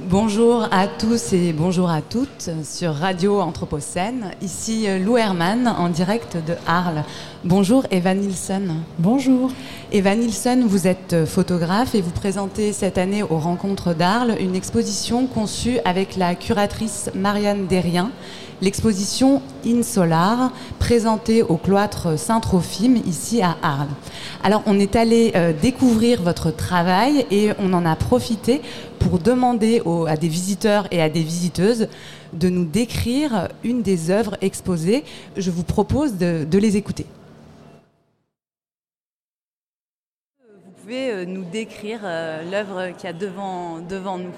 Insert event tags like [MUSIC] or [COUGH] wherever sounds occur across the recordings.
Bonjour à tous et bonjour à toutes sur Radio Anthropocène. Ici euh, Lou Herman en direct de Arles. Bonjour Eva Nielsen. Bonjour. Eva Nielsen, vous êtes photographe et vous présentez cette année aux Rencontres d'Arles une exposition conçue avec la curatrice Marianne Derrien l'exposition In Solar, présentée au cloître Saint-Trophime, ici à Arles. Alors, on est allé euh, découvrir votre travail et on en a profité pour demander à des visiteurs et à des visiteuses de nous décrire une des œuvres exposées. Je vous propose de, les écouter. Pouvez euh, nous décrire euh, l'œuvre qu'il y a devant, devant nous?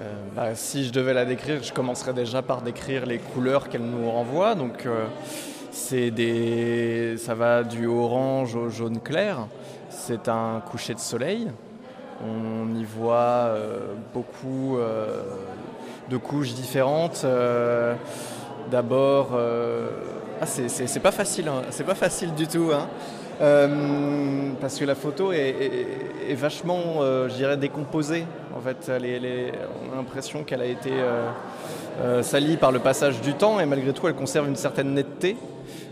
Euh, bah, si je devais la décrire, je commencerais déjà par décrire les couleurs qu'elle nous renvoie. Donc, des, ça va du orange au jaune clair. C'est un coucher de soleil. On y voit beaucoup de couches différentes. D'abord, ah, c'est pas facile, hein. c'est pas facile du tout. Hein. Euh, parce que la photo est, vachement, euh, je dirais, décomposée. En fait, on a l'impression qu'elle a été euh, salie par le passage du temps et malgré tout, elle conserve une certaine netteté.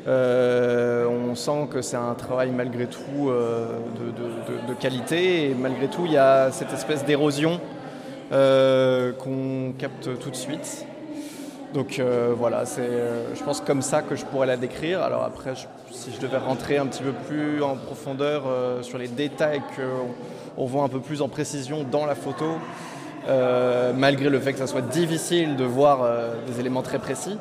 on sent que c'est un travail malgré tout de, qualité et malgré tout, il y a cette espèce d'érosion qu'on capte tout de suite. Donc euh, voilà, c'est, euh, je pense comme ça que je pourrais la décrire. Alors après, si je devais rentrer un petit peu plus en profondeur euh, sur les détails qu'on voit un peu plus en précision dans la photo, malgré le fait que ça soit difficile de voir des éléments très précis,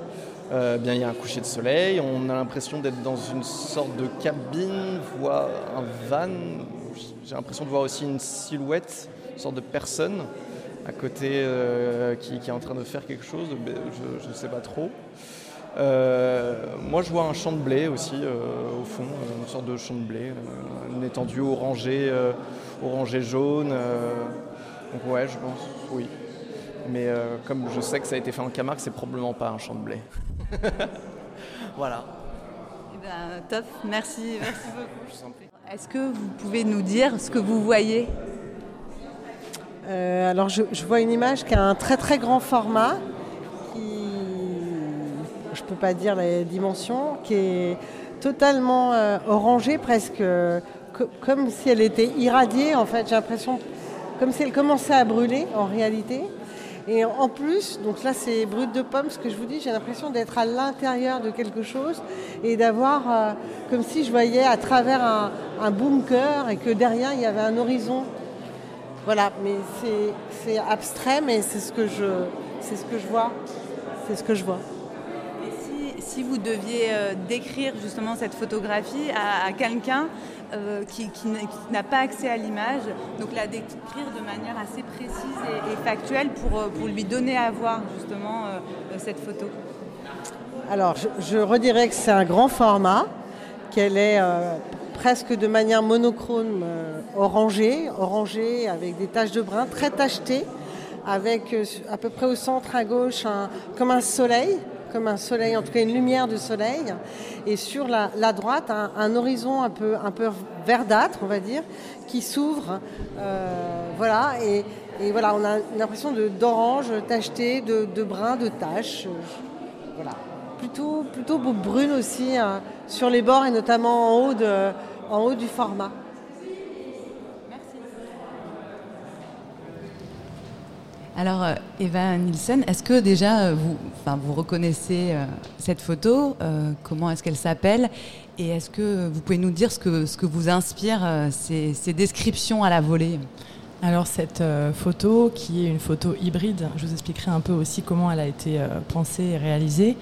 bien il y a un coucher de soleil, on a l'impression d'être dans une sorte de cabine, voire un van. J'ai l'impression de voir aussi une silhouette, une sorte de personne à côté euh, qui, est en train de faire quelque chose, je ne sais pas trop. Euh, moi, je vois un champ de blé aussi, euh, au fond, une sorte de champ de blé, une étendue orangée, orangée jaune. donc, ouais, je pense, oui. Mais comme je sais que ça a été fait en Camargue, c'est probablement pas un champ de blé. [LAUGHS] voilà. Eh ben, top, merci, merci beaucoup. Est-ce que vous pouvez nous dire ce que vous voyez? Euh, alors je, vois une image qui a un très très grand format, qui, je ne peux pas dire les dimensions, qui est totalement euh, orangée, presque comme si elle était irradiée en fait. J'ai l'impression comme si elle commençait à brûler en réalité. Et en plus, donc là c'est brut de pomme, ce que je vous dis, j'ai l'impression d'être à l'intérieur de quelque chose et d'avoir euh, comme si je voyais à travers un bunker et que derrière il y avait un horizon voilà, mais c'est abstrait, mais c'est ce que je c'est ce que je vois. C'est ce que je vois. Et si, vous deviez euh, décrire justement cette photographie à, quelqu'un euh, qui, n'a pas accès à l'image, donc la décrire de manière assez précise et, factuelle pour, euh, pour, lui donner à voir justement cette photo Alors, je, je redirais que c'est un grand format, qu'elle est presque de manière monochrome euh, orangée, orangée avec des taches de brun, très tachetée, avec euh, à peu près au centre à gauche comme un soleil, comme un soleil, en tout cas une lumière de soleil, et sur la, droite un, horizon un peu, verdâtre, on va dire, qui s'ouvre, euh, voilà, et, voilà, on a l'impression d'orange tacheté, de, de brun, de taches, voilà plutôt, plutôt brune aussi hein, sur les bords et notamment en haut, du format. Alors, euh, Eva Nielsen, est-ce que déjà euh, vous, reconnaissez euh, cette photo Comment est-ce qu'elle s'appelle? Et est-ce que vous pouvez nous dire ce que, vous inspire ces descriptions à la volée? Alors cette photo, qui est une photo hybride, je vous expliquerai un peu aussi comment elle a été pensée et réalisée.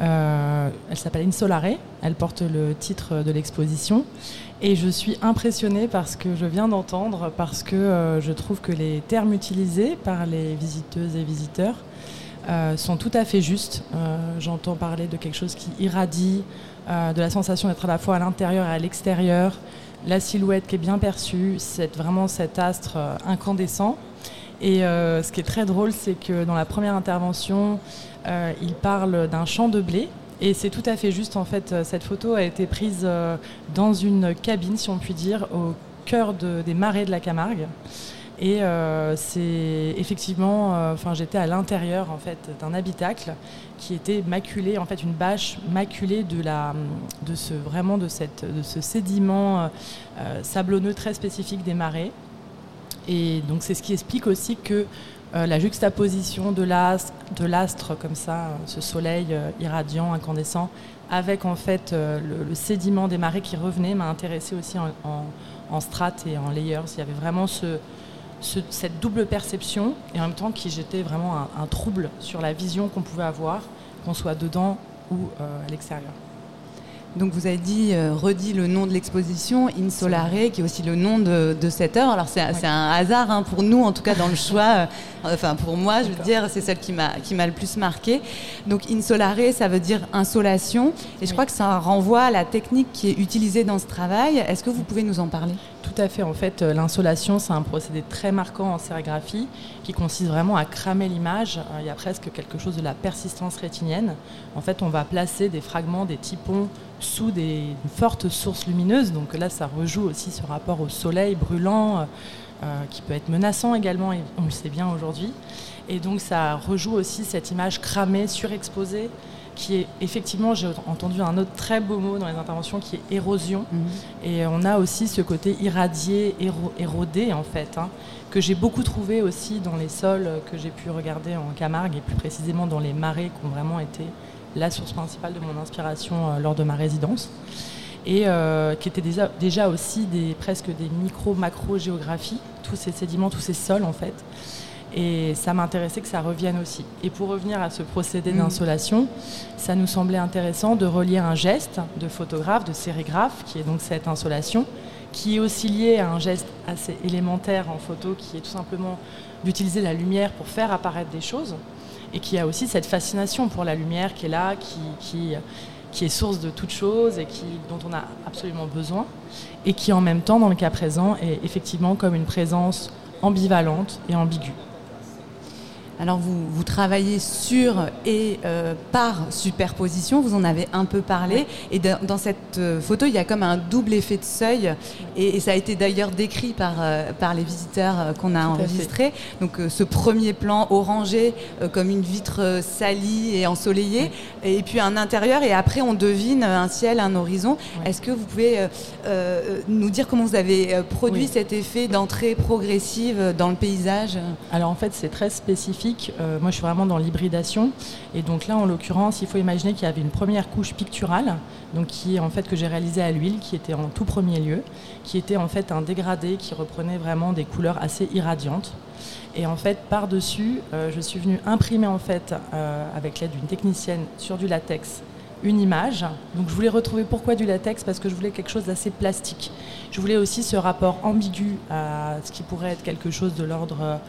Euh, elle s'appelle Insolare, elle porte le titre de l'exposition. Et je suis impressionnée par ce que je viens d'entendre, parce que euh, je trouve que les termes utilisés par les visiteuses et visiteurs euh, sont tout à fait justes. J'entends parler de quelque chose qui irradie, de la sensation d'être à la fois à l'intérieur et à l'extérieur, la silhouette qui est bien perçue, c'est vraiment cet astre incandescent. Et ce qui est très drôle, c'est que dans la première intervention, euh, il parle d'un champ de blé. Et c'est tout à fait juste, en fait, euh, cette photo a été prise euh, dans une cabine, si on peut dire, au cœur des marais de la Camargue. Et euh, c'est effectivement, euh, enfin, j'étais à l'intérieur en fait d'un habitacle qui était maculé, en fait, une bâche maculée de la, de ce vraiment de cette, de ce sédiment euh, sablonneux très spécifique des marais. Et donc c'est ce qui explique aussi que la juxtaposition de l'astre comme ça, ce soleil irradiant, incandescent, avec en fait le, sédiment des marais qui revenait, m'a intéressé aussi en, en strates et en layers. Il y avait vraiment ce, cette double perception et en même temps qui jetait vraiment un, trouble sur la vision qu'on pouvait avoir, qu'on soit dedans ou euh, à l'extérieur. Donc vous avez dit, euh, redit le nom de l'exposition, Insolare, qui est aussi le nom de, cette œuvre. Alors c'est un hasard hein, pour nous, en tout cas dans le choix. Euh, enfin pour moi, je veux dire, c'est celle qui m'a le plus marqué. Donc Insolare, ça veut dire insolation. Et je crois que ça renvoie à la technique qui est utilisée dans ce travail. Est-ce que vous pouvez nous en parler? Tout à fait. En fait, euh, l'insolation, c'est un procédé très marquant en sérigraphie qui consiste vraiment à cramer l'image. Il y a presque quelque chose de la persistance rétinienne. En fait, on va placer des fragments, des typons sous des fortes sources lumineuses. Donc là, ça rejoue aussi ce rapport au soleil brûlant, euh, euh, qui peut être menaçant également, et on le sait bien aujourd'hui. Et donc ça rejoue aussi cette image cramée, surexposée, qui est effectivement, j'ai entendu un autre très beau mot dans les interventions, qui est érosion. Mhm. Et on a aussi ce côté irradié, érodé en fait, hein, que j'ai beaucoup trouvé aussi dans les sols que j'ai pu regarder en Camargue, et plus précisément dans les marais qui ont vraiment été la source principale de mon inspiration euh, lors de ma résidence, et euh, qui était déjà, déjà aussi des, presque des micro-macro-géographies, tous ces sédiments, tous ces sols en fait. Et ça m'intéressait que ça revienne aussi. Et pour revenir à ce procédé mm. d'insolation, ça nous semblait intéressant de relier un geste de photographe, de sérigraphe, qui est donc cette insolation, qui est aussi lié à un geste assez élémentaire en photo, qui est tout simplement d'utiliser la lumière pour faire apparaître des choses et qui a aussi cette fascination pour la lumière qui est là, qui, qui, qui est source de toute chose et qui, dont on a absolument besoin, et qui en même temps, dans le cas présent, est effectivement comme une présence ambivalente et ambiguë. Alors vous, vous, travaillez sur et euh, par superposition, vous en avez un peu parlé, et dans, cette euh, photo il y a comme un double effet de seuil, et, ça a été d'ailleurs décrit par, euh, par les visiteurs qu'on a enregistrés. Donc ce premier plan orangé comme une vitre salie et ensoleillée, et puis un intérieur, et après on devine un ciel, un horizon. Est-ce que vous pouvez nous dire comment vous avez produit cet effet d'entrée progressive dans le paysage? Alors en fait c'est très spécifique euh, moi, je suis vraiment dans l'hybridation. Et donc là, en l'occurrence, il faut imaginer qu'il y avait une première couche picturale, donc qui en fait que j'ai réalisée à l'huile, qui était en tout premier lieu, qui était en fait un dégradé qui reprenait vraiment des couleurs assez irradiantes. Et en fait, par-dessus, euh, je suis venue imprimer en fait, euh, avec l'aide d'une technicienne sur du latex, une image. Donc je voulais retrouver pourquoi du latex parce que je voulais quelque chose d'assez plastique. Je voulais aussi ce rapport ambigu à ce qui pourrait être quelque chose de l'ordre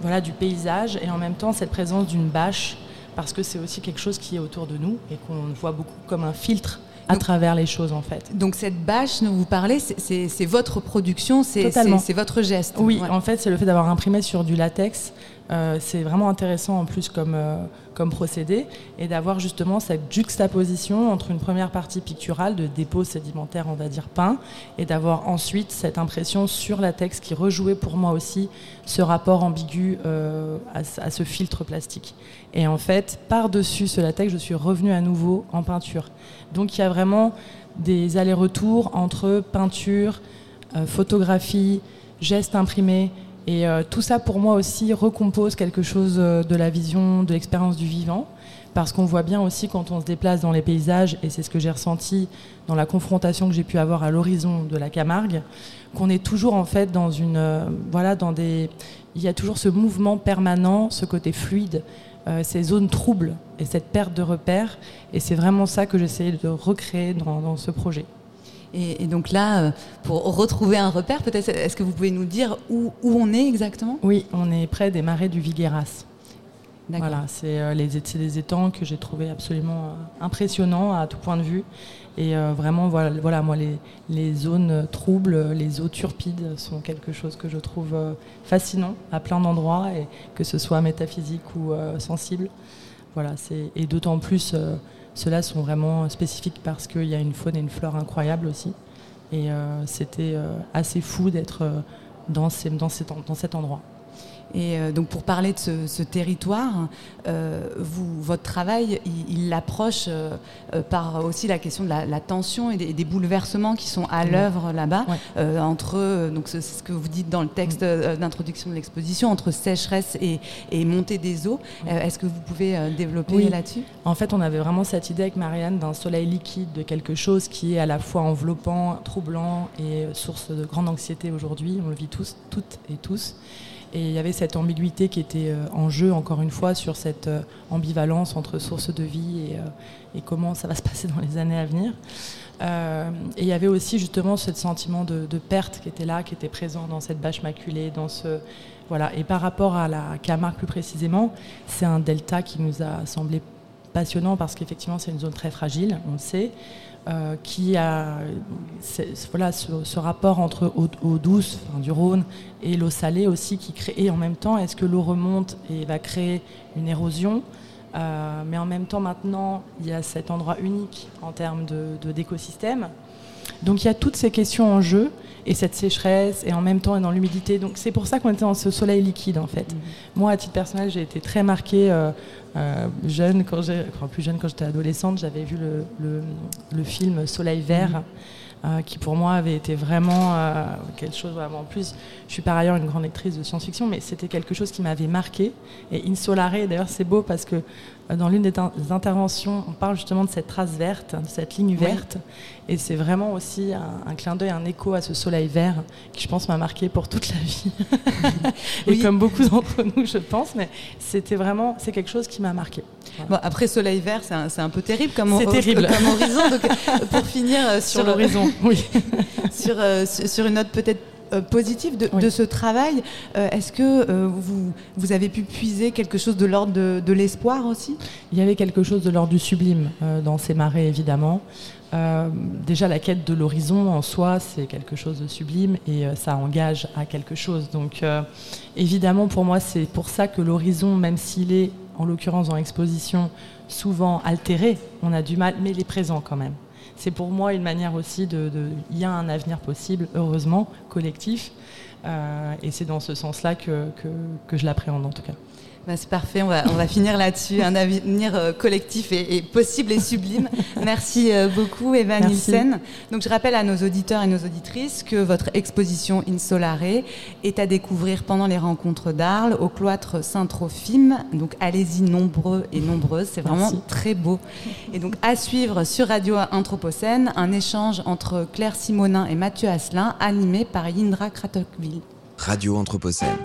voilà, du paysage et en même temps cette présence d'une bâche parce que c'est aussi quelque chose qui est autour de nous et qu'on voit beaucoup comme un filtre à travers les choses en fait. Donc cette bâche dont vous parlez, c'est votre production, c'est votre geste. Oui, en fait c'est le fait d'avoir imprimé sur du latex euh, c'est vraiment intéressant en plus comme, euh, comme procédé et d'avoir justement cette juxtaposition entre une première partie picturale de dépôt sédimentaire, on va dire peint, et d'avoir ensuite cette impression sur la texte qui rejouait pour moi aussi ce rapport ambigu euh, à, ce filtre plastique. Et en fait, par-dessus ce latex, je suis revenue à nouveau en peinture. Donc il y a vraiment des allers-retours entre peinture, photographie, gestes imprimés, et euh, tout ça, pour moi aussi, recompose quelque chose euh, de la vision, de l'expérience du vivant. Parce qu'on voit bien aussi quand on se déplace dans les paysages, et c'est ce que j'ai ressenti dans la confrontation que j'ai pu avoir à l'horizon de la Camargue, qu'on est toujours en fait dans une. Euh, voilà, dans des. Il y a toujours ce mouvement permanent, ce côté fluide, ces zones troubles et cette perte de repères. Et c'est vraiment ça que j'essaie de recréer dans ce projet. Et, donc là, euh, pour retrouver un repère, peut-être, est-ce que vous pouvez nous dire où, on est exactement? Oui, on est près des marais du Vigueras. Voilà, c'est euh, des étangs que j'ai trouvé absolument euh, impressionnants à tout point de vue. Et vraiment, voilà, voilà moi, les, les, zones troubles, les eaux turpides sont quelque chose que je trouve fascinant à plein d'endroits, et que ce soit métaphysique ou sensible. Voilà, et d'autant plus ceux-là sont vraiment spécifiques parce qu'il y a une faune et une flore incroyables aussi. Et euh, c'était euh, assez fou d'être euh, dans, cet endroit. Et euh, donc pour parler de ce, territoire, euh, vous, votre travail, il l'approche euh, par aussi la question de la, tension et des, bouleversements qui sont à l'œuvre là-bas, entre, donc c'est ce que vous dites dans le texte d'introduction de l'exposition, entre sécheresse et, montée des eaux. Est-ce que vous pouvez développer là-dessus? En fait, on avait vraiment cette idée avec Marianne d'un soleil liquide, de quelque chose qui est à la fois enveloppant, troublant et source de grande anxiété aujourd'hui. On le vit tous, toutes et tous. Et il y avait cette ambiguïté qui était euh, en jeu, encore une fois, sur cette euh, ambivalence entre source de vie et, euh, comment ça va se passer dans les années à venir. et il y avait aussi justement ce sentiment de, perte qui était là, qui était présent dans cette bâche maculée, dans ce voilà. Et par rapport à la Camargue plus précisément, c'est un delta qui nous a semblé passionnant parce qu'effectivement c'est une zone très fragile, on le sait. Euh, qui a ce, rapport entre eau, douce du Rhône et l'eau salée aussi qui crée. Et en même temps, est-ce que l'eau remonte et va créer une érosion? Euh, Mais en même temps, maintenant, il y a cet endroit unique en termes d'écosystème. Donc il y a toutes ces questions en jeu et cette sécheresse et en même temps et dans l'humidité. Donc c'est pour ça qu'on était dans ce soleil liquide en fait. Mhm. Moi à titre personnel j'ai été très marquée euh, euh, jeune quand j'ai, plus jeune quand j'étais adolescente, j'avais vu le, le, film Soleil vert. Mhm. Euh, qui pour moi avait été vraiment quelque chose en plus je suis par ailleurs une grande lectrice de science-fiction mais c'était quelque chose qui m'avait marqué et Insolare d'ailleurs c'est beau parce que dans l'une des, interventions, on parle justement de cette trace verte, de cette ligne verte. Et c'est vraiment aussi un, clin d'œil, un écho à ce soleil vert qui, je pense, m'a marqué pour toute la vie. [LAUGHS] et comme beaucoup d'entre nous, je pense, mais c'était vraiment, c'est quelque chose qui m'a marqué. Bon, après, soleil vert, c'est un, un, peu terrible comme, terrible. comme horizon. Donc, [LAUGHS] pour finir euh, sur, sur l'horizon, oui. [LAUGHS] sur, euh, sur une note peut-être euh, positif de, ce travail. Euh, est-ce que euh, vous, vous avez pu puiser quelque chose de l'ordre de, l'espoir aussi? Il y avait quelque chose de l'ordre du sublime dans ces marées, évidemment. déjà, la quête de l'horizon en soi, c'est quelque chose de sublime et ça engage à quelque chose. Donc, évidemment, pour moi, c'est pour ça que l'horizon, même s'il est, en l'occurrence, en exposition, souvent altéré, on a du mal, mais il est présent quand même c'est pour moi une manière aussi de. Il y a un avenir possible, heureusement, collectif. Euh, et c'est dans ce sens-là que je l'appréhende en tout cas. Bah, c'est parfait, on va, on va finir là-dessus. Un avenir euh, collectif et, possible et sublime. [LAUGHS] Merci euh, beaucoup, Eva Nielsen. Donc, je rappelle à nos auditeurs et nos auditrices que votre exposition Insolare est à découvrir pendant les rencontres d'Arles au cloître Saint-Trophime. Donc, allez-y nombreux et nombreuses. C'est vraiment très beau. Et donc, à suivre sur Radio Anthropocène, un échange entre Claire Simonin et Mathieu Asselin, animé par Indra Kratokville. Radio Anthropocène.